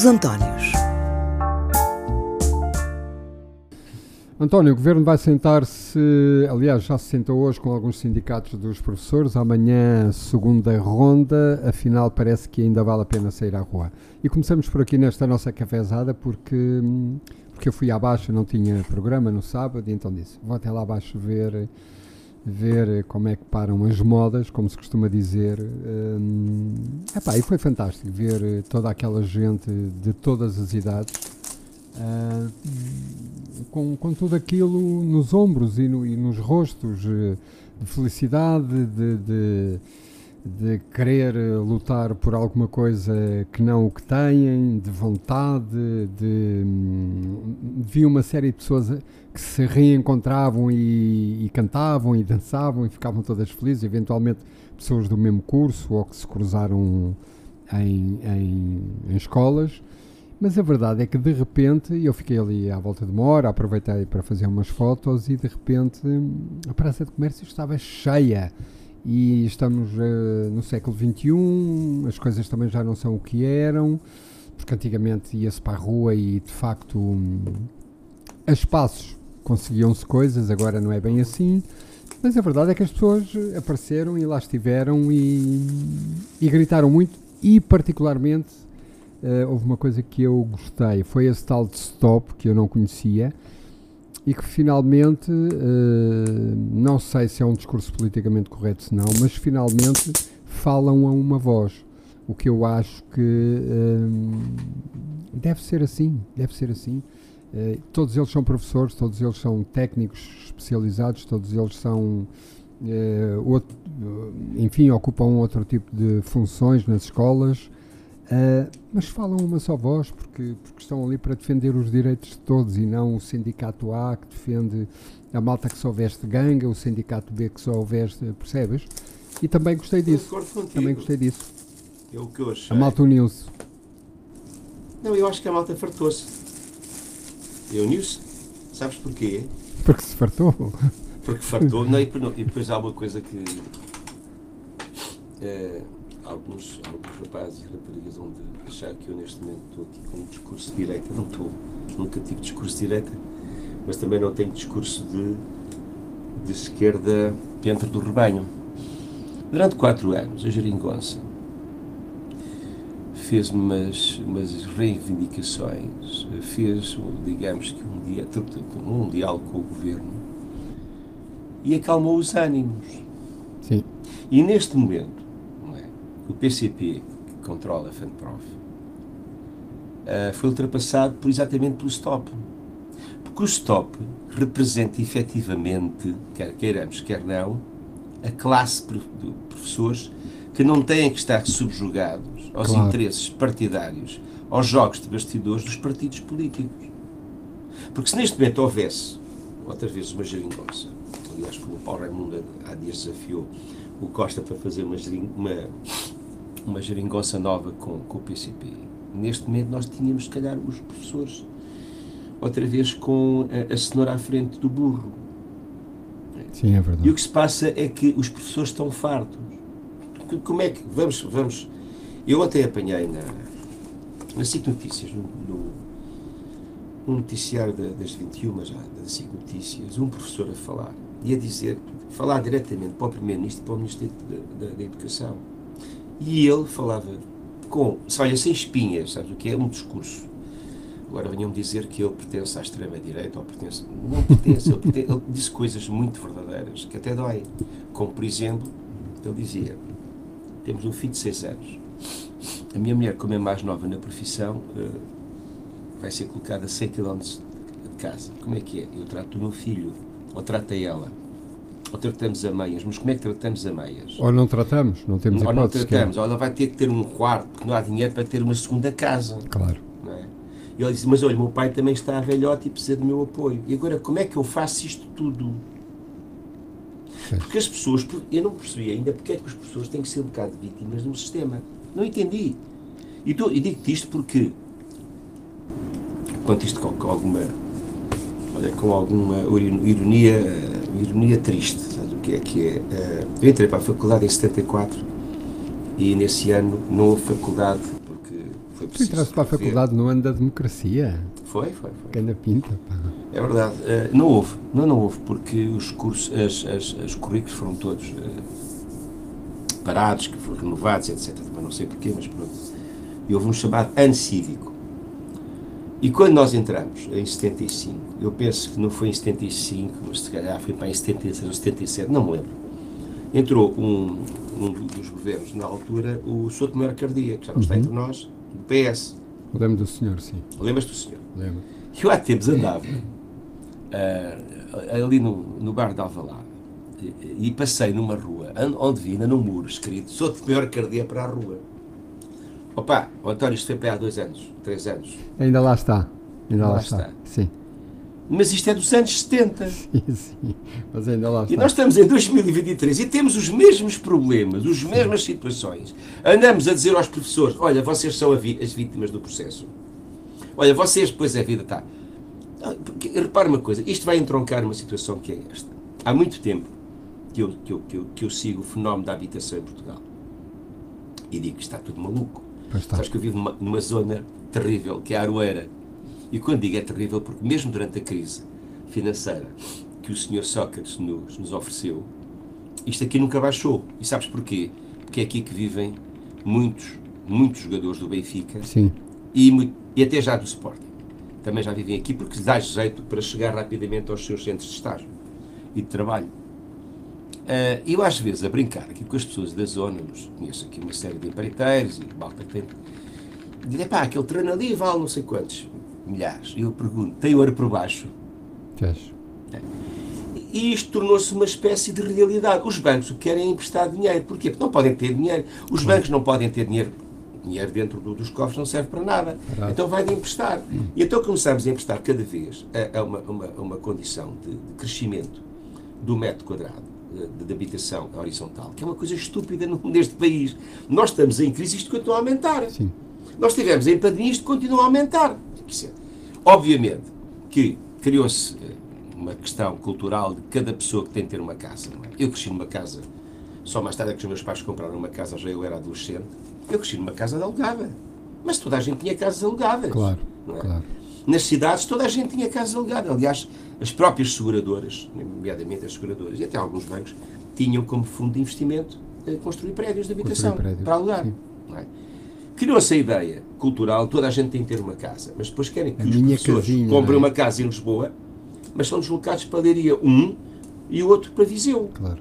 Os Antónios. António, o Governo vai sentar-se, aliás, já se sentou hoje com alguns sindicatos dos professores, amanhã, segunda ronda, afinal parece que ainda vale a pena sair à rua. E começamos por aqui nesta nossa cafezada, porque, porque eu fui abaixo, não tinha programa no sábado, e então disse, vou até lá abaixo ver, ver como é que param as modas, como se costuma dizer. Hum, epá, e foi fantástico ver toda aquela gente de todas as idades, Uh, com, com tudo aquilo nos ombros e, no, e nos rostos de felicidade, de, de, de, querer lutar por alguma coisa que não o que têm, de vontade, de, um, vi uma série de pessoas que se reencontravam e, e, cantavam e dançavam e ficavam todas felizes, eventualmente pessoas do mesmo curso ou que se cruzaram em, em, em escolas mas a verdade é que de repente, eu fiquei ali à volta de uma hora, aproveitei para fazer umas fotos e de repente a Praça de Comércio estava cheia. E estamos uh, no século XXI, as coisas também já não são o que eram, porque antigamente ia-se para a rua e de facto um, a espaços conseguiam-se coisas, agora não é bem assim. Mas a verdade é que as pessoas apareceram e lá estiveram e, e gritaram muito, e particularmente uh, houve uma coisa que eu gostei, foi esse tal de stop que eu não conhecia e que finalmente, uh, não sei se é um discurso politicamente correto se não, mas finalmente falam a uma voz. O que eu acho que uh, deve ser assim, deve ser assim. Uh, todos eles são professores, todos eles são técnicos especializados, todos eles são, outro, enfim, ocupam outro tipo de funções nas escolas. Uh, mas falam uma só voz porque, porque estão ali para defender os direitos de todos e não o sindicato A que defende a malta que só veste ganga, o sindicato B que só veste, percebes? E também gostei disso. Também gostei disso. É o que eu achei. A malta uniu-se. Não, eu acho que a malta fartou-se. Eu uniu-se. Sabes porquê? Porque se fartou. Porque fartou. não, e depois há uma coisa que. É, alguns, alguns rapazes e raparigas vão achar que eu neste momento estou aqui com um discurso de direita. Não estou. Nunca tive discurso de direita, mas também não tenho discurso de, de esquerda dentro do rebanho. Durante quatro anos, a Jeringonça fez umas, umas reivindicações, fez, digamos que um, dia, um diálogo com o governo e acalmou os ânimos. Sim. E neste momento, o PCP, que controla a FANPROF, uh, foi ultrapassado por, exatamente pelo STOP. Porque o STOP representa efetivamente, quer queiramos, quer não, a classe de professores que não têm que estar subjugados aos claro. interesses partidários, aos jogos de bastidores dos partidos políticos. Porque se neste momento houvesse, outra vez, uma geringonça, aliás, como o Paulo Raimundo há dias desafiou o Costa para fazer uma, uma uma geringonça nova com, com o PCP. Neste momento nós tínhamos, se calhar, os professores outra vez com a, a cenoura à frente do burro. Sim, é verdade. E o que se passa é que os professores estão fartos. Como é que. Vamos. vamos eu ontem apanhei na, na SIC Notícias, no, no, no noticiário da, das 21 já, da SIC Notícias, um professor a falar e a dizer, falar diretamente para o Primeiro-Ministro e para o Ministro da, da, da Educação e ele falava com, olha, sem espinhas, sabes o que é? Um discurso. Agora venham dizer que ele pertence à extrema-direita ou pertence. Não pertence, ele, pertence, ele disse coisas muito verdadeiras, que até dói. Como, por exemplo, ele dizia: temos um filho de 6 anos. A minha mulher, como é mais nova na profissão, eh, vai ser colocada a 100 km de casa. Como é que é? Eu trato o meu filho, ou trata ela ou tratamos a meias, mas como é que tratamos a meias? Ou não tratamos, não temos Ou não tratamos, ou ela vai ter que ter um quarto, porque não há dinheiro para ter uma segunda casa. Claro. É? E ele disse, mas olha, meu pai também está velhote e precisa do meu apoio. E agora, como é que eu faço isto tudo? Porque as pessoas, eu não percebi ainda porque é que as pessoas têm que ser um bocado vítimas de um sistema. Não entendi. E, e digo-te isto porque, conto isto com, com alguma, olha, com alguma ironia ironia triste, sabe o que é que é? Uh, eu entrei para a faculdade em 74 e nesse ano não houve faculdade porque foi Tu preciso. entraste para a faculdade no ano da democracia. Foi, foi, foi. Ganda pinta, pá. É verdade. Eh, não houve, não, não houve, porque os cursos, as, as, os currículos foram todos eh, parados, que foram renovados, etc. Mas não sei porquê, mas pronto. E houve um chamado ano cívico. E quando nós entramos, em 75, eu penso que não foi em 75, mas se calhar foi para em 76 ou 77, não me lembro. Entrou um, um dos governos, na altura, o Souto Maior Cardia, que já não está Uhum. entre nós, do PS. Lembro do senhor, sim. Lembras do senhor? Lembro. Eu há tempos andava ah, ali no, no bar de Alvalade e, e passei numa rua onde vi ainda num muro escrito de maior cardia para a rua. Opa, o António, isto foi para há dois anos, três anos. Ainda lá está. Ainda lá, Lá está. está. Sim. Mas isto é dos anos 70. Sim, sim. Mas ainda lá E está. nós estamos em 2023 e temos os mesmos problemas, as mesmas situações. Andamos a dizer aos professores: olha, vocês são as vítimas do processo. Olha, vocês, depois a vida está. Ah, Repare uma coisa: isto vai entroncar uma situação que é esta. Há muito tempo que eu, que eu, que eu, que eu sigo o fenómeno da habitação em Portugal e digo que está tudo maluco. Sabes que eu vivo numa, numa zona terrível, que é a Aroeira. E quando digo é terrível, porque mesmo durante a crise financeira que o Sr. Sócrates nos, nos ofereceu, isto aqui nunca baixou. E sabes porquê? Porque é aqui que vivem muitos, muitos jogadores do Benfica Sim. e, e até já do Sporting. Também já vivem aqui porque dá jeito para chegar rapidamente aos seus centros de estágio e de trabalho. Ah, eu às vezes a brincar aqui com as pessoas da zona, mas conheço aqui uma série de empreiteiros e malta que tem. Digo, pá, aquele treino ali vale não sei quantos milhares. E eu pergunto, tem ouro por baixo? Tens. E isto tornou-se uma espécie de realidade. Os bancos querem é emprestar dinheiro. Porquê? Porque não podem ter dinheiro. Os bancos não podem ter dinheiro. Dinheiro dentro do- dos cofres não serve para nada. Verdade. Então vai de emprestar. E então começamos a emprestar cada vez a, a uma, uma, uma condição de, de crescimento do metro quadrado de, de habitação horizontal, que é uma coisa estúpida neste país. Nós estamos em crise e isto continua a aumentar. Sim. Nós tivemos em pandemia e isto continua a aumentar. Obviamente que criou-se eh, uma questão cultural de cada pessoa que tem de ter uma casa. é? Eu cresci numa casa, só mais tarde é que os meus pais compraram uma casa, já eu era adolescente. Eu cresci numa casa alugada. Mas toda a gente tinha casas alugadas. Claro. é? Claro. Nas cidades toda a gente tinha casas alugadas. Aliás, as próprias seguradoras, nomeadamente as seguradoras e até alguns bancos, tinham como fundo de investimento eh, construir prédios de habitação prédios, para alugar. é? Criou-se a ideia cultural, toda a gente tem que ter uma casa, mas depois querem que A os professores casinha, comprem não é? uma casa em Lisboa, mas são deslocados para Leiria um e o outro para Viseu. Claro.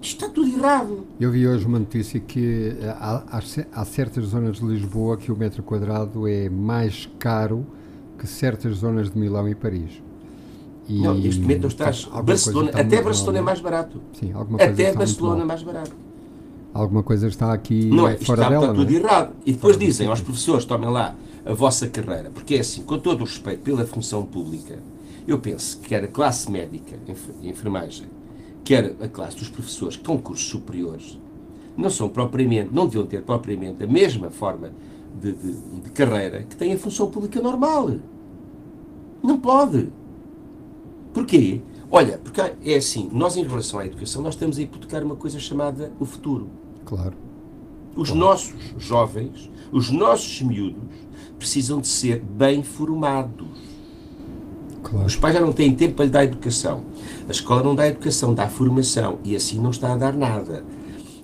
Isto está tudo errado. Eu vi hoje uma notícia que eh, há, há certas zonas de Lisboa que o metro quadrado é mais caro que certas zonas de Milão e Paris. E, não, neste momento não estás. Barcelona, até Barcelona é mais barato. Sim, alguma coisa Até Barcelona é mais barato. Alguma coisa está aqui Não é? Fora está, dela, está tudo é? errado. E depois Fora dizem aos professores: tomem lá a vossa carreira. Porque é assim, com todo o respeito pela função pública, eu penso que quer a classe médica, enfer- enfermagem, quer a classe dos professores que com cursos superiores, não são propriamente, não deviam ter propriamente a mesma forma de, de- de carreira que tem a função pública normal. Não pode. Porquê? Olha, porque é assim, nós em relação à educação, nós estamos a hipotecar uma coisa chamada o futuro. Claro. Os nossos jovens, os nossos miúdos, precisam de ser bem formados. Claro. Os pais já não têm tempo para lhe dar educação. A escola não dá educação, dá formação. E assim não está a dar nada.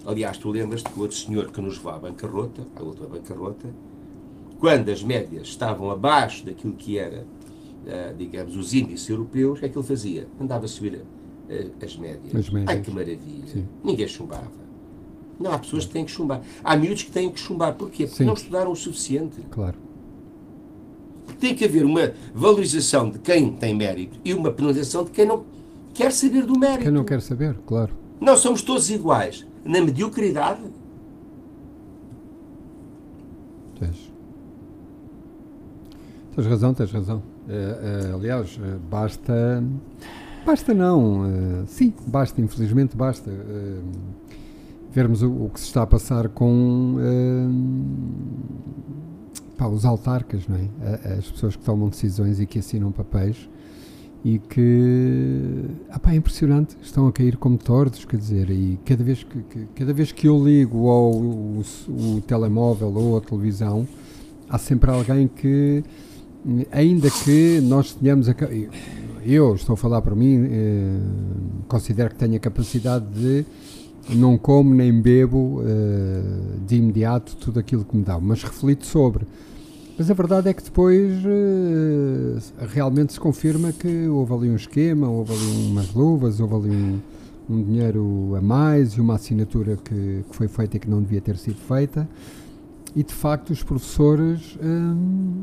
Aliás, tu lembras-te que o outro senhor que nos levou à bancarrota, à outra bancarrota, quando as médias estavam abaixo daquilo que era, digamos, os índices europeus, o que é que ele fazia? Andava a subir ah, as médias. As médias. Ai, que maravilha. Sim. Ninguém chumbava. Não, há pessoas que têm que chumbar. Há miúdos que têm que chumbar. Porquê? Porque Sim. não estudaram o suficiente. Claro. Tem que haver uma valorização de quem tem mérito e uma penalização de quem não quer saber do mérito. Quem não quer saber? Claro. Não somos todos iguais. Na mediocridade, Tens. Tens razão, tens razão. Eh, eh, aliás, eh, basta. Basta não. sim, basta, infelizmente basta. vermos o, o que se está a passar com pá, os autarcas, não é? As pessoas que tomam decisões e que assinam papéis e que ah, pá, é impressionante, estão a cair como tordos, quer dizer, e cada vez que, que- cada vez que eu ligo ou o, o telemóvel ou a televisão, há sempre alguém que, ainda que nós tenhamos a, eu estou a falar para mim, eh, considero que tenho a capacidade de não como nem bebo eh, de imediato tudo aquilo que me dá, mas reflito sobre. Mas a verdade é que depois eh, realmente se confirma que houve ali um esquema, houve ali umas luvas, houve ali um, um dinheiro a mais e uma assinatura que, que, foi feita e que não devia ter sido feita. E de facto os professores hum,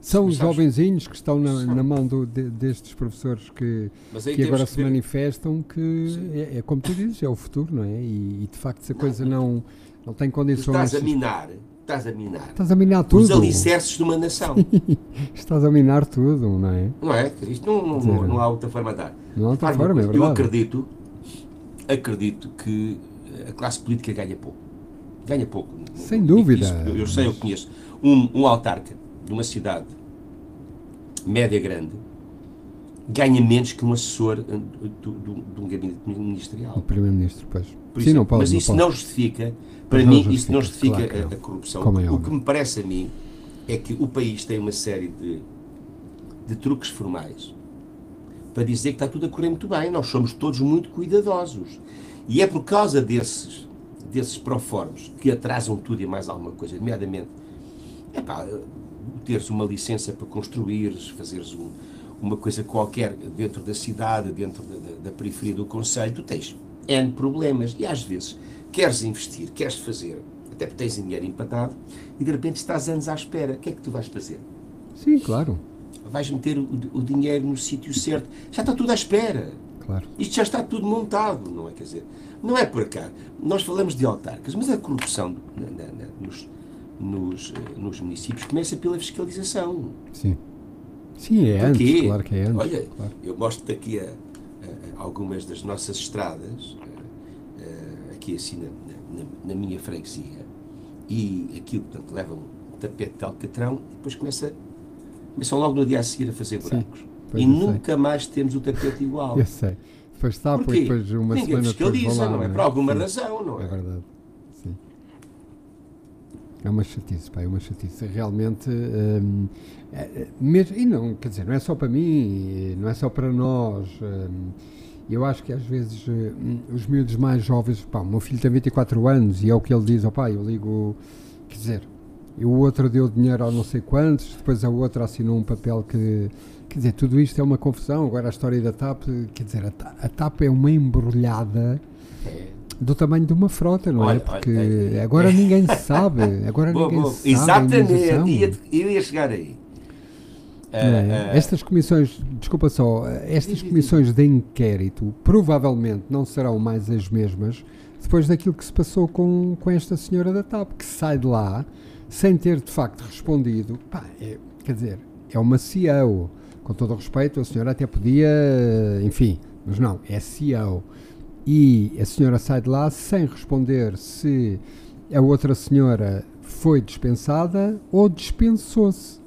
são os jovenzinhos que estão na, na mão do, de, destes professores que, que agora que se manifestam, que é, é, como tu dizes, é o futuro, não é? E, e de facto se a coisa não, não tem condições... Estás a minar, estás a minar. Estás a minar tudo. Os alicerces de uma nação. estás a minar tudo, não é? Não é? Isto não, não, não, não há outra forma de dar. Não há outra forma, é verdade. Eu acredito, acredito que a classe política ganha pouco. Ganha pouco. Sem dúvida. Isso, eu, eu sei, eu conheço. Um, um autarca de uma cidade média grande ganha menos que um assessor de um gabinete ministerial. O primeiro-ministro, pois. Por Sim, isso, não pode, mas isso não, não justifica, para não mim, justifica, isso não justifica claro a, a, corrupção. É o que me parece a mim é que o país tem uma série de, de truques formais para dizer que está tudo a correr muito bem. Nós somos todos muito cuidadosos. E é por causa desses, desses proformos que atrasam tudo e mais alguma coisa, nomeadamente, epá, teres uma licença para construires, fazeres um, uma coisa qualquer dentro da cidade, dentro da, da, da periferia do Conselho, tu tens N problemas e às vezes queres investir, queres fazer, até porque tens dinheiro empatado e de repente estás anos à espera. O que é que tu vais fazer? Sim, claro. Vais meter o, o dinheiro no sítio certo. Já está tudo à espera. Claro. Isto já está tudo montado, não é? Quer dizer, não é por cá. Nós falamos de autarcas, mas a corrupção na, na, na, nos, nos, eh, nos municípios começa pela fiscalização. Sim. Sim, é antes, claro que é antes. Olha, claro. eu mostro-te aqui a, a, algumas das nossas estradas, a, eh, aqui assim na, na, na, minha freguesia, e aquilo, portanto, leva um tapete de alcatrão e depois começa, começam logo no dia a seguir a fazer buracos. e nunca sei. mais temos o tapete igual. eu sei. Depois está, depois uma Ninguém semana fiscaliza, não é? Por alguma Sim. razão, não é? É verdade. É uma chatice, pá, é uma chatice. Realmente, hum, é, é, mesmo, e não, quer dizer, não é só para mim, não é só para nós. Hum, eu acho que às vezes hum, os miúdos mais jovens, pá, o meu filho tem 24 anos e é o que ele diz, ó pá, eu ligo, quer dizer, o outro deu dinheiro a não sei quantos, depois a outra assinou um papel que, quer dizer, tudo isto é uma confusão. Agora a história da TAP, quer dizer, a, a TAP é uma embrulhada. É do tamanho de uma frota, não é? olha, é? Porque olha, agora ninguém sabe. Agora boa, ninguém boa. sabe. Exatamente, eu ia chegar aí. Uh, uh, estas comissões, desculpa só, estas comissões de inquérito provavelmente não serão mais as mesmas depois daquilo que se passou com, com esta senhora da TAP, que sai de lá sem ter de facto respondido. Pá, é, quer dizer, é uma CEO. Com todo o respeito, a senhora até podia, enfim, mas não, é CEO e a senhora sai de lá sem responder se a outra senhora foi dispensada ou dispensou-se.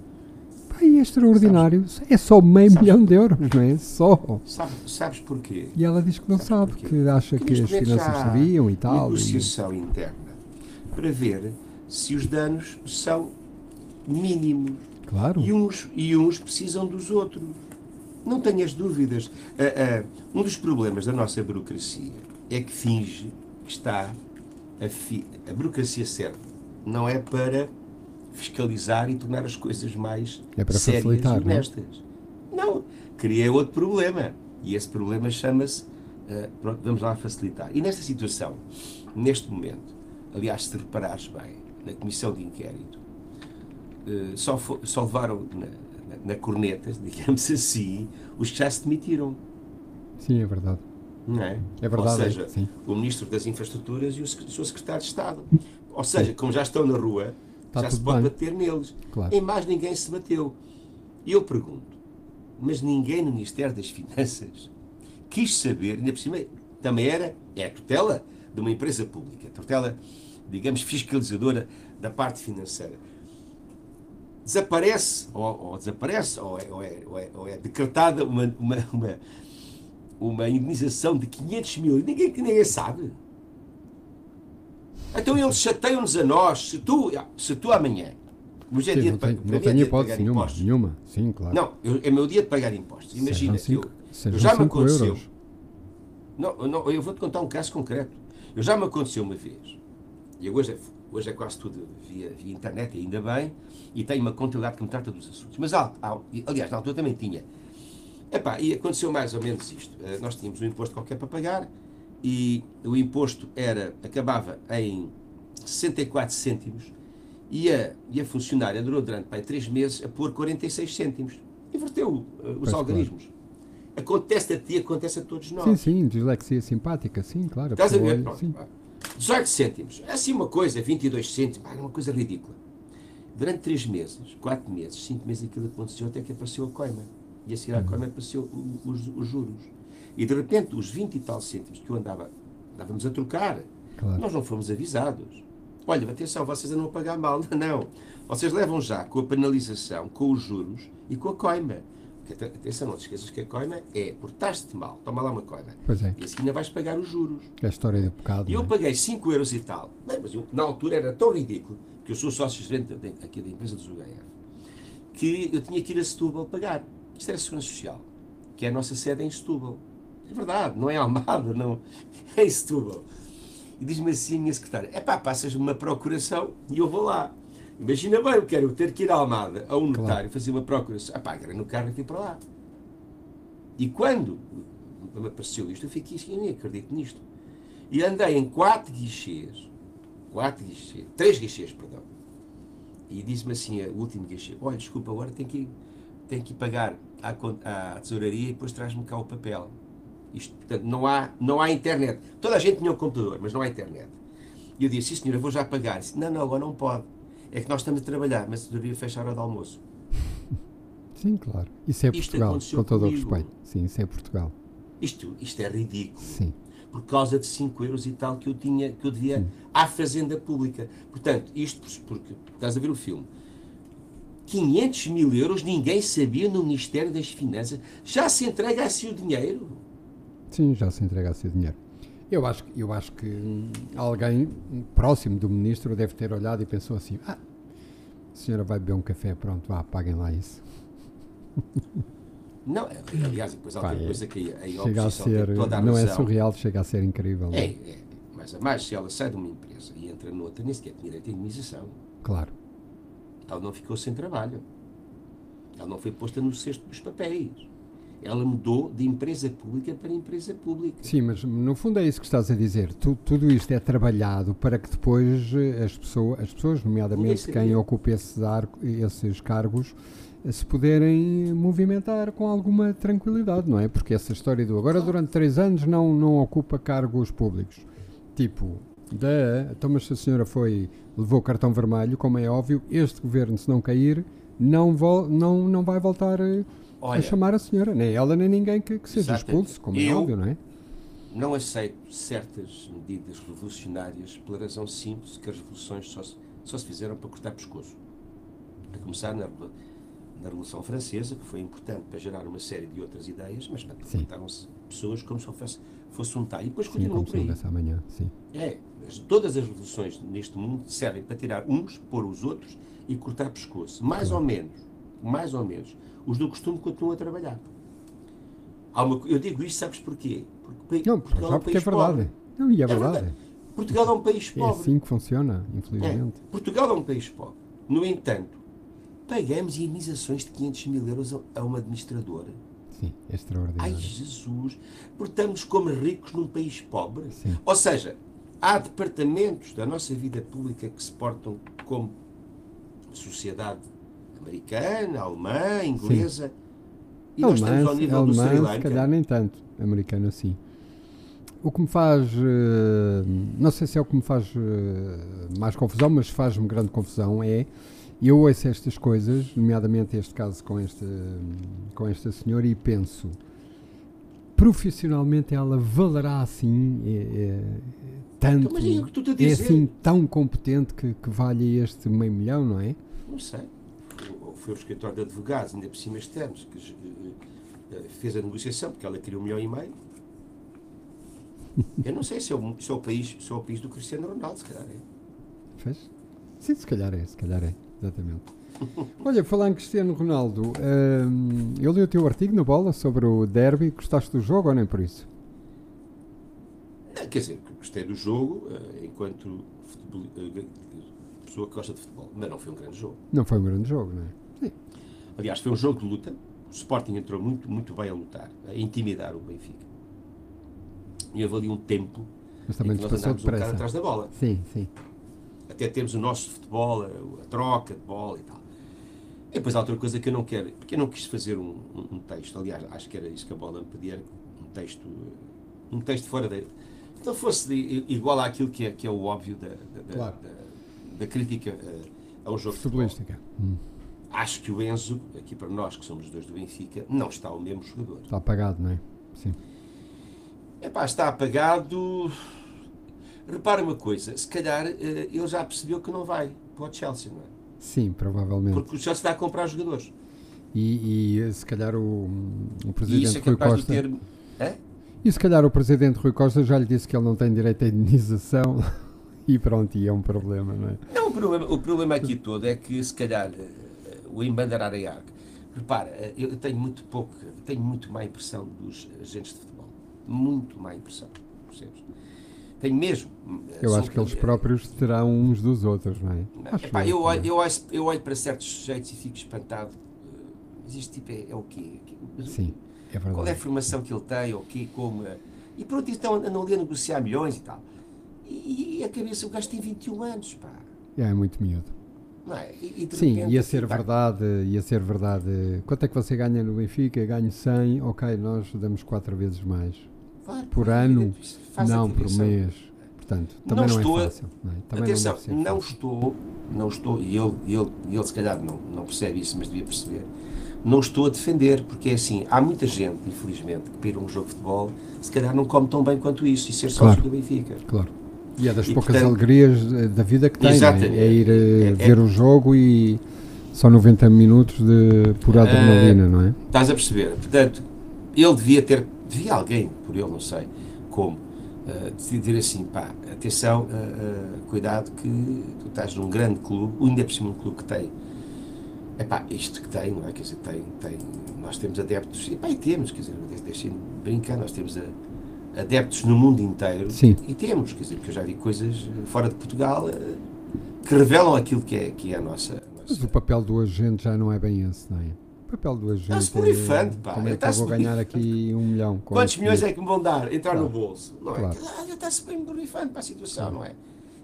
E é extraordinário. Sabes, é só meio sabes, milhão de euros, não é? Só. Sabes, sabes porquê? E ela diz que não sabes sabe, que acha que, que as finanças sabiam e tal. negociação e... interna para ver se os danos são mínimos. Claro. E uns, e uns precisam dos outros. Não tenhas dúvidas. Uh, uh, um dos problemas da nossa burocracia é que finge que está. A, fi... a burocracia serve. Não é para fiscalizar e tornar as coisas mais é para sérias facilitar, e honestas. Não. não. Cria outro problema. E esse problema chama-se. Uh, pronto, vamos lá facilitar. E nesta situação, neste momento, aliás, se reparares bem, na comissão de inquérito, uh, só, só levaram na, na corneta, digamos assim, os que já se demitiram. Sim, é verdade. Não é? É verdade. Ou seja, sim. o Ministro das Infraestruturas e o seu Secretário de Estado. Ou seja, sim. como já estão na rua, Está já se pode bem. bater neles. Claro. Em mais ninguém se bateu. E eu pergunto, mas ninguém no Ministério das Finanças quis saber, ainda por cima, também era, é a tutela de uma empresa pública, a tutela, digamos, fiscalizadora da parte financeira desaparece, ou, ou desaparece, ou é, ou, é, é, ou é, decretada uma, uma, uma, uma indenização de 500 mil e ninguém, ninguém sabe. Então eles chateiam-nos a nós, se tu, se tu amanhã Hoje é Sim, dia não de, tenho, não é tenho hipótese pagar nenhuma, impostos. nenhuma. Sim, claro. Não, eu- é meu dia de pagar impostos. Imagina, eu, cinco- eu sejam já me aconteceu. euros. Não, não, eu vou-te contar um caso concreto. Eu já me aconteceu uma vez. E hoje é, hoje é quase tudo via, via internet, ainda bem, e tenho uma contabilidade que me trata dos assuntos. Mas, há- há- aliás, na altura também tinha. Epá, e aconteceu mais ou menos isto. Eh, Nós tínhamos um imposto qualquer para pagar e o imposto era, acabava em 64 cêntimos e a, e a funcionária durou durante pá, três meses a pôr 46 cêntimos. Inverteu eh, os Pois, algarismos. Acontece a ti, acontece a todos nós. Sim, sim, dislexia simpática, sim, claro. Estás a ver? Pronto. sim. 18 cêntimos. É assim uma coisa, 22 cêntimos. Pá, é uma coisa ridícula. Durante 3 meses, 4 meses, 5 meses aquilo aconteceu até que apareceu a coima. E a seguir à coima apareceu os, os juros. E de repente, os 20 e tal cêntimos que eu andava, andávamos a trocar, Claro. nós não fomos avisados. Olha, atenção, vocês andam a pagar mal. Não. Vocês levam já com a penalização, com os juros e com a coima. Atenção, não te esqueças que a coima é portaste-te mal, toma lá uma coima. Pois é, E assim ainda vais pagar os juros. é a história do pecado. E eu não é? paguei 5 euros e tal. Bem, mas eu, na altura era tão ridículo, que eu sou sócio-gerente da- aqui da empresa dos UGF, que eu tinha que ir a Setúbal pagar. Isto era a Segurança Social, que é a nossa sede em Setúbal. É verdade, não é Almada, não. É em Setúbal. E diz-me assim a minha secretária, é pá, passas-me uma procuração e eu vou lá. Imagina bem, eu quero ter que ir à Almada, a um Claro. notário, fazer uma procuração. Ah pá, era no carro e fui para lá. E quando me apareceu isto, eu fiquei assim, eu nem acredito nisto. E andei em quatro guichês, quatro guichês, três guichês, perdão. E disse-me assim, o último guichê, olha, desculpa, agora tenho que, tenho que pagar à, à tesouraria e depois traz-me cá o papel. Isto, portanto, não há, não há internet. Toda a gente tinha um computador, mas não há internet. E eu disse, sim senhor, eu vou já pagar. Disse, não, não, agora não pode. É que nós estamos a trabalhar, mas a tesouraria fecha a hora de almoço. Sim, claro. Isso é Isto Portugal, com todo o comigo. respeito. Sim, isso é Portugal. Isto, isto é ridículo. Sim. por causa de 5 euros e tal que eu tinha, que eu devia à Fazenda Pública. Portanto, isto porque estás a ver o filme. 500 mil euros ninguém sabia no Ministério das Finanças. Já se entrega assim o dinheiro. Sim, já se entregasse o dinheiro. Eu acho, que- eu acho que hum, alguém próximo do ministro deve ter olhado e pensou assim: ah, a senhora vai beber um café, pronto, vá, paguem lá isso. Não, aliás, depois há outra é- coisa que a, a Chega a ser, a não é surreal, chega a ser incrível. É, é? é, mas a mais se ela sai de uma empresa e entra noutra, nem sequer tem direito à indemnização. Claro. Ela não ficou sem trabalho. Ela não foi posta no cesto dos papéis. Ela mudou de empresa pública para empresa pública. Sim, mas no fundo é isso que estás a dizer. Tu- tudo isto é trabalhado para que depois eh, as pessoas, as pessoas nomeadamente quem ocupa esses, esses cargos, eh, se puderem movimentar com alguma tranquilidade, não é? Porque essa história do agora durante três anos não, não ocupa cargos públicos. Tipo, da, então mas se a senhora foi, levou o cartão vermelho, como é óbvio, este governo, se não cair, não, vol, não, não vai voltar eh, a Olha, chamar a senhora, nem ela nem ninguém que, que seja expulso, como é óbvio, não é? não aceito certas medidas revolucionárias pela razão simples que as revoluções só se, só se fizeram para cortar pescoço. A começar na, na Revolução Francesa, que foi importante para gerar uma série de outras ideias, mas mataram-se pessoas como se fosse, fosse um talho. E depois continuam por aí. amanhã, sim. É, todas as revoluções neste mundo servem para tirar uns, pôr os outros e cortar pescoço. Mais ou menos, mais ou menos, os do costume continuam a trabalhar. Uma eu digo isto, sabes porquê? Porque Não, Portugal é um porque é verdade. pobre. Não, e é, É verdade. verdade. Portugal é um país É pobre. assim que funciona, É. infelizmente. Portugal é um país pobre. No entanto, pagamos indenizações de 500 mil euros a- a uma administradora. Sim, é extraordinário. Ai, Jesus! Portamos como ricos num país pobre. Sim. Ou seja, há departamentos da nossa vida pública que se portam como sociedade americana, alemã, inglesa. E nós estamos ao Alemã, nível do Sri alemã, se Lanka. calhar nem tanto. Americano, sim. O que me faz, eh, não sei se é o que me faz eh, mais confusão, mas faz-me grande confusão é, eu ouço estas coisas, nomeadamente este caso com este, com esta senhora e penso, profissionalmente ela valerá assim, é, é, tanto, Então, é é assim tão competente que, que vale este meio milhão, não é? Não sei. Foi- o escritório de advogados, ainda por cima externos, que eh, eh, fez a negociação, porque ela queria um milhão e meio. Eu não sei se é o, se é o país, se é o país do Cristiano Ronaldo, se calhar é. Fez? Sim, se calhar é, se calhar é, exatamente. Olha, falar em Cristiano Ronaldo, hum, eu li o teu artigo na bola sobre o derby. Gostaste do jogo ou nem por isso? Não, quer dizer, gostei do jogo uh, enquanto futebol, uh, pessoa que gosta de futebol, mas não foi um grande jogo. Não foi um grande jogo, não é? Sim. Aliás, foi um jogo de luta. O Sporting entrou muito, muito bem a lutar, a intimidar o Benfica. E houve ali um tempo mas também em que nós andámos um bocado atrás da bola. Sim, sim. Até temos o nosso futebol, a, troca de bola e tal. E depois há outra coisa que eu não quero, porque eu não quis fazer um, um- um texto, aliás, acho que era isso que a bola me pedia, um texto, um texto fora da. Não fosse de- igual àquilo que é, que é o óbvio da, da, Claro. da- da crítica eh, a um jogo de futebol. Futebolística. Hum, Acho que o Enzo, aqui para nós que somos dois do Benfica, não está o mesmo jogador. Está apagado, não é? Sim. Epá, está apagado. Repara uma coisa, se calhar eh, ele já percebeu que não vai para o Chelsea, não é? Sim, provavelmente. Porque o Chelsea está a comprar jogadores. E, e, se calhar o, o E isso presidente é Rui capaz de Costa. ter. Hã? E se calhar o presidente Rui Costa já lhe disse que ele não tem direito à indenização. E pronto, e é um problema, não é? Não, o problema, o problema aqui todo é que se calhar eh, o embandeirar a arco. Repara, eh, eu tenho muito pouco, tenho muito má impressão dos agentes de futebol. Muito má impressão, percebes? Tenho mesmo. eh, Eu acho que eles próprios terão uns dos outros, não é? Acho Epá, eu, não é? olho, eu, olho, eu olho para certos sujeitos e fico espantado. Eh, Mas isto tipo é, é o quê? O- Sim, é Qual é a verdade. formação que ele tem, ou o quê, como. eh, E pronto, então andam ali a negociar milhões e tal. E, e a cabeça, o gajo tem 21 anos, pá. É, é muito miúdo. Não é? E, e de Sim, repente, ia ser pá, verdade, ia ser verdade. Quanto é que você ganha no Benfica? Ganho 100, ok, nós damos quatro vezes mais. claro, por é ano, não por mês. Portanto, também não, estou a- é fácil. Não é? Também Atenção, não, não, fácil. estou, não estou, e ele, ele, ele se calhar não, não percebe isso, mas devia perceber, não estou a defender, porque é assim, há muita gente, infelizmente, que pira um jogo de futebol, se calhar não come tão bem quanto isso, e ser sócio Claro. do Benfica. Claro. E é das E, poucas portanto- alegrias da vida que tem, é? É ir eh, É- é- ver o jogo e só 90 minutos de pura adrenalina, não é? Estás a perceber? Portanto, ele devia ter, devia alguém, por ele não sei como, uh, dizer assim, pá, atenção, uh, uh, cuidado que tu estás num grande clube, ainda por cima um clube que tem, é pá, isto que tem, não é? Quer dizer, tem, tem, nós temos adeptos, e pá, e temos, quer dizer, deixem-me brincar, nós temos a- adeptos no mundo inteiro, Sim. e temos, quer dizer, porque eu já vi coisas fora de Portugal uh, que revelam aquilo que é, que é a nossa... a Mas nossa- o papel do agente já não é bem esse, não é? O papel do agente Está-se é borrifando, pá, como é que eu vou ganhar aqui um milhão? Quantos milhões é que me vão dar? Entrar no Claro. bolso. Não é? Claro. Está-se bem borrifando para a situação, não é?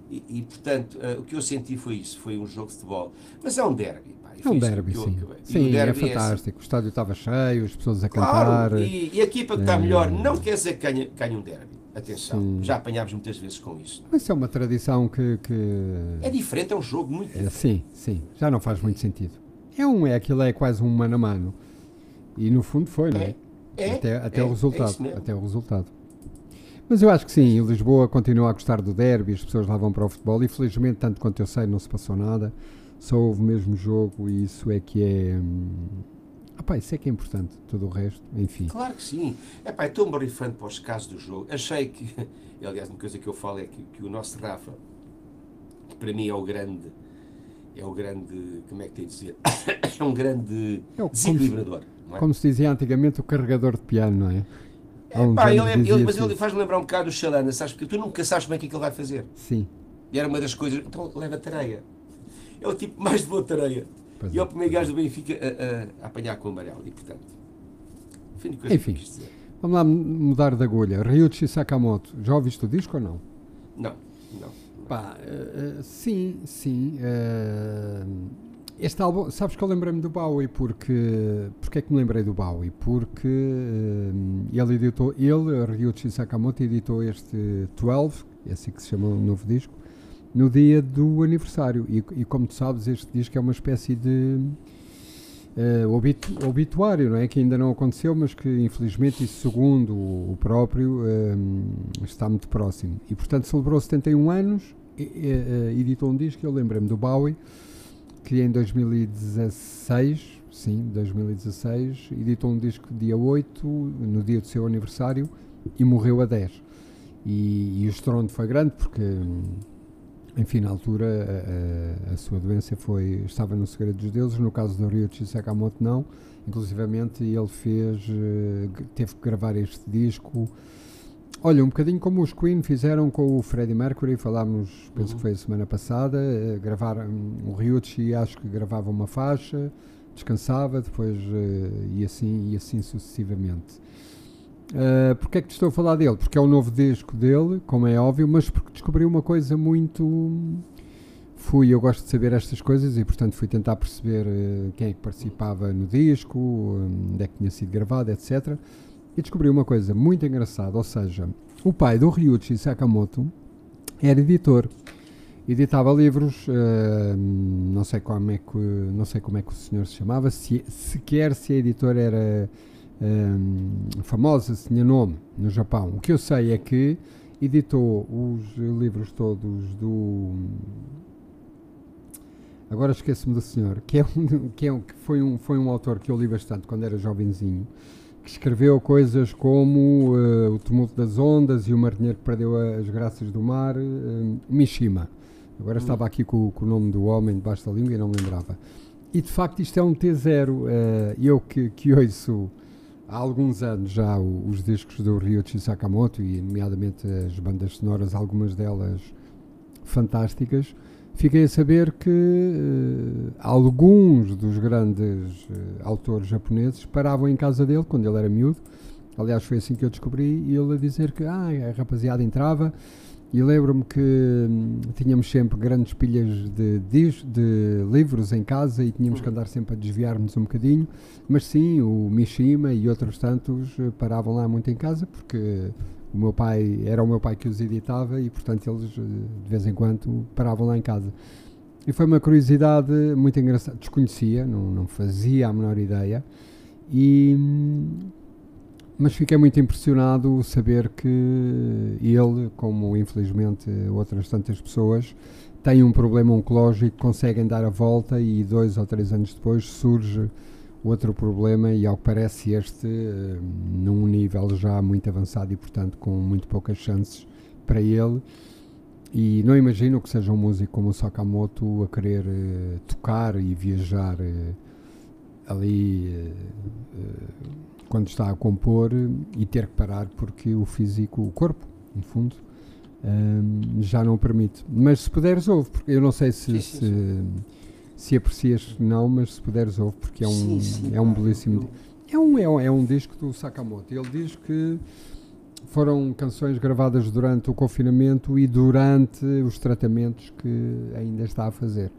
E, e, portanto, eh, o que eu senti foi isso, foi um jogo de futebol. Mas é um derby, e É um derby, sim. Sim, o é derby assim. fantástico. O estádio estava cheio, as pessoas a cantar. Claro, e, e a equipa que está eh, melhor não quer dizer que ganhe, ganhe um derby. Atenção, Sim. já apanhámos muitas vezes com isso. Isso é uma tradição que. que... É diferente, é um jogo muito É, sim, sim, já não faz muito sentido. É um, é aquilo é quase um mano a mano. E no fundo foi, não é? É, até até é, o é resultado. até o resultado. Mas eu acho que sim, Lisboa continua a gostar do derby, as pessoas lá vão para o futebol e felizmente, tanto quanto eu sei, não se passou nada, só houve o mesmo jogo e isso é que é. Hum... Opá, isso é que é importante, tudo o resto, enfim. Claro que sim. É pá, estou-me borrifando para os casos do jogo. Achei que, aliás, uma coisa que eu falo é que, que o nosso Rafa, que para mim é o grande, é o grande, como é que tem de dizer? É um grande É o- como, se, desequilibrador. É? como se dizia antigamente, o carregador de piano, não é? Há uns Pá, ele, anos é- ele- mas ele isso. faz-me lembrar um bocado o Xalana, sabes? Porque tu nunca sabes bem o que é que ele vai fazer. Sim, E era uma das coisas. Então leva tareia. É o tipo mais de boa tareia. pois E é é. o primeiro gajo do Benfica a, a- a apanhar com o amarelo. E portanto. Coisa Enfim. que dizer. Vamos lá mudar de agulha. Ryuichi Sakamoto, já ouviste o disco ou não? Não, não. Pá, eh, sim, sim. eh, este álbum, sabes que eu lembrei-me do Bowie porque. Porque é que me lembrei do Bowie? Porque eh, ele editou, ele, Ryuichi Sakamoto, editou este 12, é assim que se chama o novo disco, no dia do aniversário. E, e como tu sabes, este disco é uma espécie de. obitu- obituário, não é? Que ainda não aconteceu, mas que infelizmente, e segundo o próprio, eh, está muito próximo. E portanto celebrou 71 anos, e- e- eh, editou um disco, eu lembrei-me do Bowie, que em 2016, sim, 2016, editou um disco dia 8, no dia do seu aniversário, e morreu a 10. E, e o estrondo foi grande porque hum, enfim, na altura a, a, a, sua doença foi estava no segredo dos deuses, no caso do Ryuichi Sakamoto não, inclusivamente ele fez, eh, teve que gravar este disco, olha, um bocadinho como os Queen fizeram com o Freddie Mercury, falámos, penso uhum. que foi a semana passada, uh, gravaram, o Ryuichi acho que gravava uma faixa, descansava, depois uh, e assim e assim sucessivamente. Uh, porque é que te estou a falar dele? Porque é o novo disco dele, como é óbvio, mas porque descobri uma coisa muito. Fui, eu gosto de saber estas coisas e, portanto, fui tentar perceber uh, quem é que participava no disco, onde é que tinha sido gravado, etc. E descobri uma coisa muito engraçada: ou seja, o pai do Ryuichi Sakamoto era editor, editava livros, uh, não, sei como é que, não sei como é que o senhor se chamava, se, sequer se a editora era um, famosa, tinha nome no Japão. O que eu sei é que editou os livros todos do. Agora esqueço-me do senhor, que, é um, que, é um, que foi, um, foi um autor que eu li bastante quando era jovenzinho, que escreveu coisas como uh, O Tumulto das Ondas e O Marinheiro que Perdeu as Graças do Mar, uh, Mishima. Agora hum. estava aqui com, com, o nome do homem debaixo da língua e não lembrava. E de facto isto é um T0. Uh, eu que, que ouço há alguns anos já os discos do Ryuichi Sakamoto e nomeadamente as bandas sonoras, algumas delas fantásticas, fiquei a saber que uh, alguns dos grandes uh, autores japoneses paravam em casa dele quando ele era miúdo. Aliás, foi assim que eu descobri, e ele a dizer que ah, a rapaziada entrava e lembro-me que hum, tínhamos sempre grandes pilhas de, de, de, livros em casa e tínhamos que andar sempre a desviar-nos um bocadinho. Mas sim, o Mishima e outros tantos eh, paravam lá muito em casa porque o meu pai era o meu pai que os editava e portanto eles eh, de vez em quando paravam lá em casa. E foi uma curiosidade muito engraçada, desconhecia, não, não fazia a menor ideia. E hum, mas fiquei muito impressionado saber que ele, como infelizmente outras tantas pessoas, tem um problema oncológico, conseguem dar a volta e dois ou três anos depois surge outro problema e ao que parece este uh, num nível já muito avançado e portanto com muito poucas chances para ele. E não imagino que seja um músico como o Sakamoto a querer uh, tocar e viajar uh, ali quando está a compor e ter que parar porque o físico, o corpo, no fundo, um, já não permite. Mas se puderes, ouve, porque eu não sei se, sim, sim, se, sim. se, aprecias, não, mas se puderes, ouve, porque é um, é um belíssimo. É um, é, um, é um disco do Sakamoto. Ele diz que foram canções gravadas durante o confinamento e durante os tratamentos que ainda está a fazer.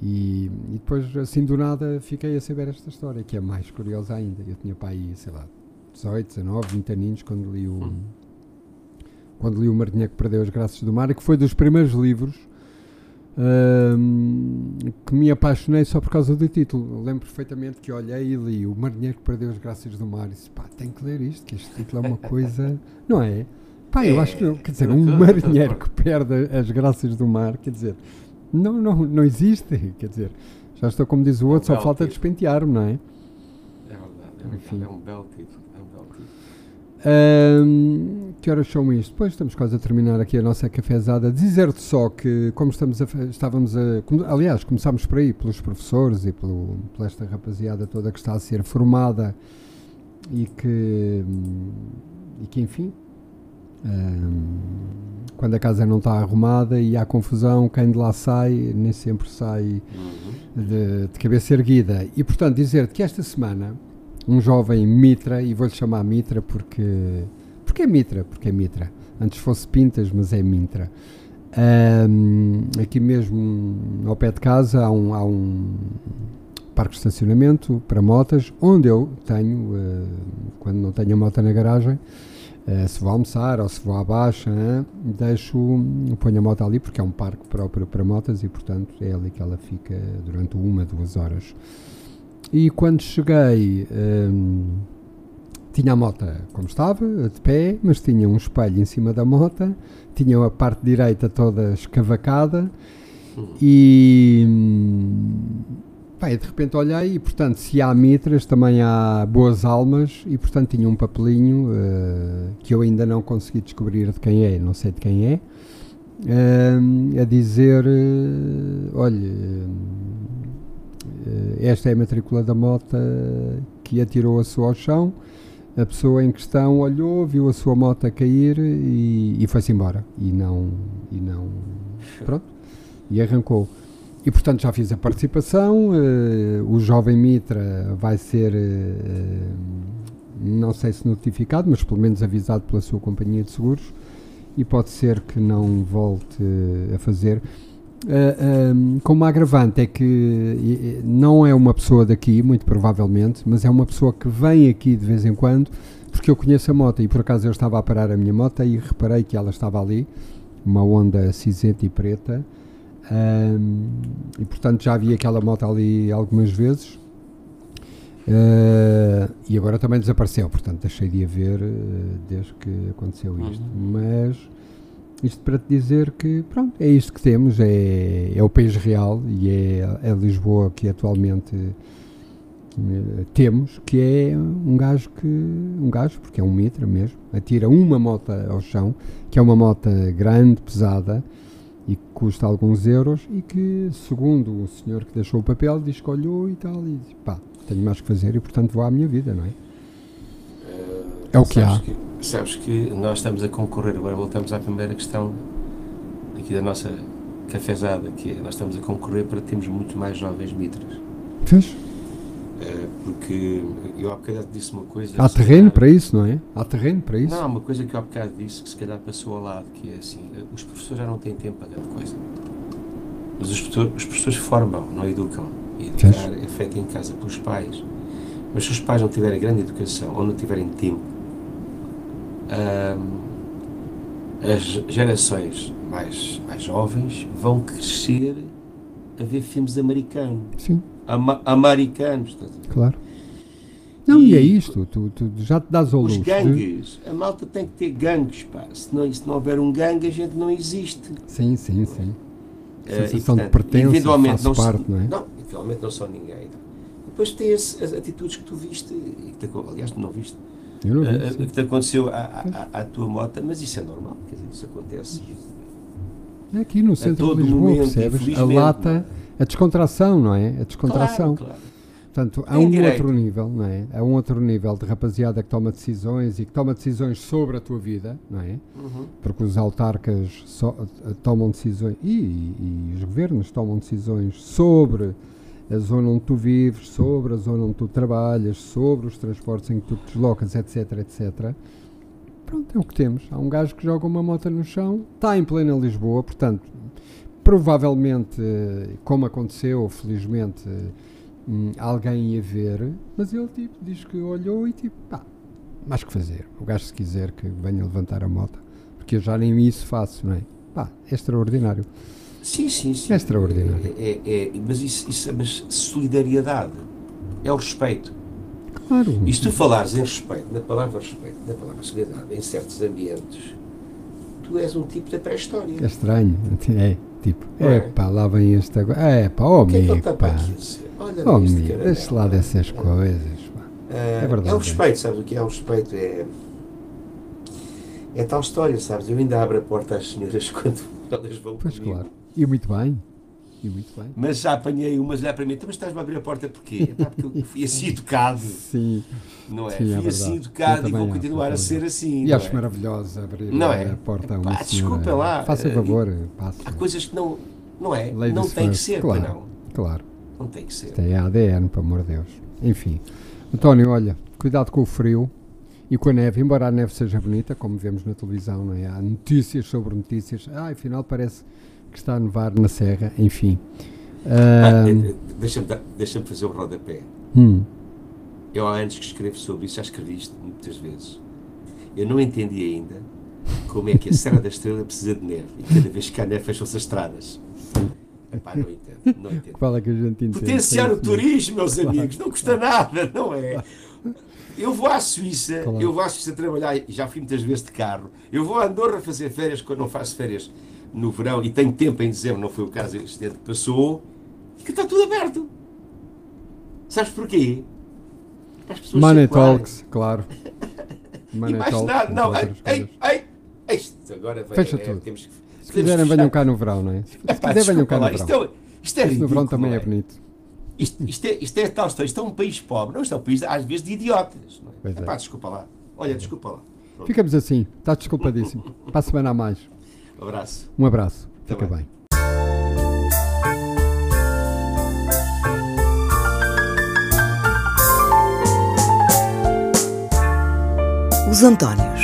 E, e, depois, assim do nada, fiquei a saber esta história, que é mais curiosa ainda. Eu tinha pai, sei lá, 18, 19, 20 aninhos quando li o. Hum. Quando li o Marinheiro que Perdeu as Graças do Mar, e que foi dos primeiros livros que me apaixonei só por causa do título. lembro perfeitamente que olhei e li O Marinheiro que Perdeu as Graças do Mar e disse: pá, tem que ler isto, que este título é uma coisa. Não é? Pá, eu é, acho que, quer dizer, um marinheiro que perde as graças do mar, quer dizer, não, não, não existe. Quer dizer, já estou como diz o outro, é um só falta despentear-me, não é? É verdade, é, Enfim. é um belo título. É um belo título. Um, que horas são isto? Depois estamos quase a terminar aqui a nossa cafezada. Dizer-te só que, como estamos a, estávamos a. Aliás, começámos por aí, pelos professores e pelo, pela esta rapaziada toda que está a ser formada e que. E que, enfim. Um, quando a casa não está arrumada e há confusão, quem de lá sai nem sempre sai uhum. de, de, cabeça erguida. E portanto, dizer-te que esta semana um jovem Mitra, e vou-lhe chamar Mitra porque. Porque é Mitra, porque é Mitra. Antes fosse Pintas, mas é Mitra. Um, aqui mesmo ao pé de casa há um, há um parque de estacionamento para motas, onde eu tenho, uh, quando não tenho a moto na garagem, se vou almoçar ou se vou à baixa, hein, deixo, ponho a moto ali porque é um parque próprio para motas e portanto é ali que ela fica durante uma, duas horas. E quando cheguei, um, tinha a moto como estava, de pé, mas tinha um espelho em cima da moto, tinha a parte direita toda escavacada e hum, De repente olhei e, portanto, se há mitras, também há boas almas e, portanto, tinha um papelinho uh, que eu ainda não consegui descobrir de quem é, não sei de quem é, uh, a dizer: olha, esta é a matrícula da moto que atirou a sua ao chão. A pessoa em questão olhou, viu a sua moto cair e, e foi-se embora. E não, e não. Pronto. E arrancou. E portanto já fiz a participação. Uh, o jovem Mitra vai ser, uh, não sei se notificado, mas pelo menos avisado pela sua companhia de seguros. E pode ser que não volte a fazer. Uh, eh, um, como agravante é que não é uma pessoa daqui, muito provavelmente, mas é uma pessoa que vem aqui de vez em quando, porque eu conheço a moto e por acaso eu estava a parar a minha moto e reparei que ela estava ali, uma Honda cinzenta e preta, um, e portanto já vi aquela moto ali algumas vezes. Uh, e agora também desapareceu, portanto deixei de a ver uh, desde que aconteceu isto. Uhum. Mas isto para te dizer que pronto, é isto que temos, é, é o país real e é, é Lisboa que atualmente uh, temos, que é um gajo que. um gajo, porque é um mitra mesmo, atira uma moto ao chão, que é uma moto grande, pesada e que custa alguns euros e que, segundo o senhor que deixou o papel, diz que olhou e tal, e diz, pá, tenho mais que fazer e portanto vou à minha vida, não é? Uh, é o que há. Que, sabes que nós estamos a concorrer, agora voltamos à primeira questão aqui da nossa cafezada, que é, nós estamos a concorrer para termos muito mais jovens mitras. Fez? Eh, porque eu há bocado disse uma coisa. Há terreno para isso, não é? Há terreno para isso? Não, uma coisa que eu há bocado disse que se calhar passou ao lado, que é assim: os professores já não têm tempo para grande coisa. Mas os professores, os professores formam, não educam. E educar é feito em casa pelos pais. Mas se os pais não tiverem grande educação ou não tiverem tempo, hum, as gerações mais, mais jovens vão crescer a ver filmes americanos. Sim ama americanos. Claro. Não, e, e é isto, tu, tu, já te dás ao Os luxo gangues, a malta tem que ter gangues, pá. Se não, se não houver um gangue, a gente não existe. Sim, sim, sim. A eh, sensação uh, e, portanto, de pertença não, parte, não é? Não, eventualmente não sou ninguém. Depois tem as, as atitudes que tu viste, e que te, aliás, tu não viste, Eu não vi, uh, que te aconteceu à, à, à, tua moto, mas isso é normal, quer dizer, isso acontece. É aqui no centro de Lisboa, momento, percebes? A lata a descontração, não é? A descontração. Claro, claro. Portanto, há um direito. outro nível, não é? Há um outro nível de rapaziada que toma decisões e que toma decisões sobre a tua vida, não é? Uhum. Porque os autarcas so, eh, tomam decisões e, e, e, os governos tomam decisões sobre a zona onde tu vives, sobre a zona onde tu trabalhas, sobre os transportes em que tu te deslocas, etc, etc. Pronto, é o que temos. Há um gajo que joga uma moto no chão, está em plena Lisboa, portanto, provavelmente, como aconteceu, felizmente, hum, alguém ia ver, mas ele tipo, diz que olhou e tipo, pá, mais que fazer. O gajo se quiser que venha levantar a moto, porque eu já nem isso faço, não é? Pá, é extraordinário. Sim, sim, sim. É extraordinário. É, é, é mas isso, isso mas solidariedade é o respeito. Claro. E se tu falares em respeito, na palavra respeito, na palavra solidariedade, em certos ambientes, tu és um tipo da pré-história. É estranho, é. Tipo, é pá, lá vem este agora. É pá, oh amigo, é pá. Olha oh amigo, deixa lá dessas coisas. É, é verdade. É o respeito, sabes o que é o respeito? É, é tal história, sabes? Eu ainda abro a porta às senhoras quando elas vão Pois comigo. claro. E muito bem. E muito bem. Mas já apanhei umas lá para mim, então, mas estás-me a abrir a porta porquê? É porque eu fui assim educado. Sim. Não é? Sim, é fui assim educado e vou continuar a ser assim. E acho é? maravilhoso abrir não é? a porta a uma Pá, Desculpa lá. Faça favor, passe. Há coisas que não. Não é? Ladies não tem first. que ser, claro, não. Claro. Não tem que ser. Tem ADN, pelo amor de Deus. Enfim. António, olha, cuidado com o frio e com a neve, embora a neve seja bonita, como vemos na televisão, não é? Há notícias sobre notícias. Ah, afinal parece que está a nevar na serra, enfim. Ah, uh, Deixa-me deixa fazer o rodapé. Hum. Eu há anos que escrevo sobre isso, já escrevi isto muitas vezes. Eu não entendi ainda como é que a Serra da Estrela precisa de neve e cada vez que há neve fecham-se as estradas. Epá, não entendo, não entendo. Qual é que a gente entende? Potenciar o turismo, meus claro. amigos, não custa nada, não é? Eu vou à Suíça, claro. eu vou à Suíça trabalhar, já fui muitas vezes de carro, eu vou a Andorra fazer férias quando não faço férias no verão e tem tempo em dezembro, não foi o caso este ano que passou, que está tudo aberto. Sabes porquê? As pessoas Money Talks, claro. Money e mais talks, nada, não, ei, ei, ei, isto agora vai, Fecha é, tudo. Temos que, se quiserem, venham cá no verão, não é? Se, quiserem, venham cá lá, no verão. Isto, é, isto é isto ridículo, no verão também é? é bonito. Isto, isto, é, isto é tal história. Isto é um país pobre, não? Isto é um país, às vezes, de idiotas. Não é? é. Epá, desculpa lá. Olha, é. desculpa lá. Pronto. Ficamos assim. Está desculpadíssimo. Para a semana a mais. Um abraço. Um abraço. Até Fica bem. bem. Os Antónios.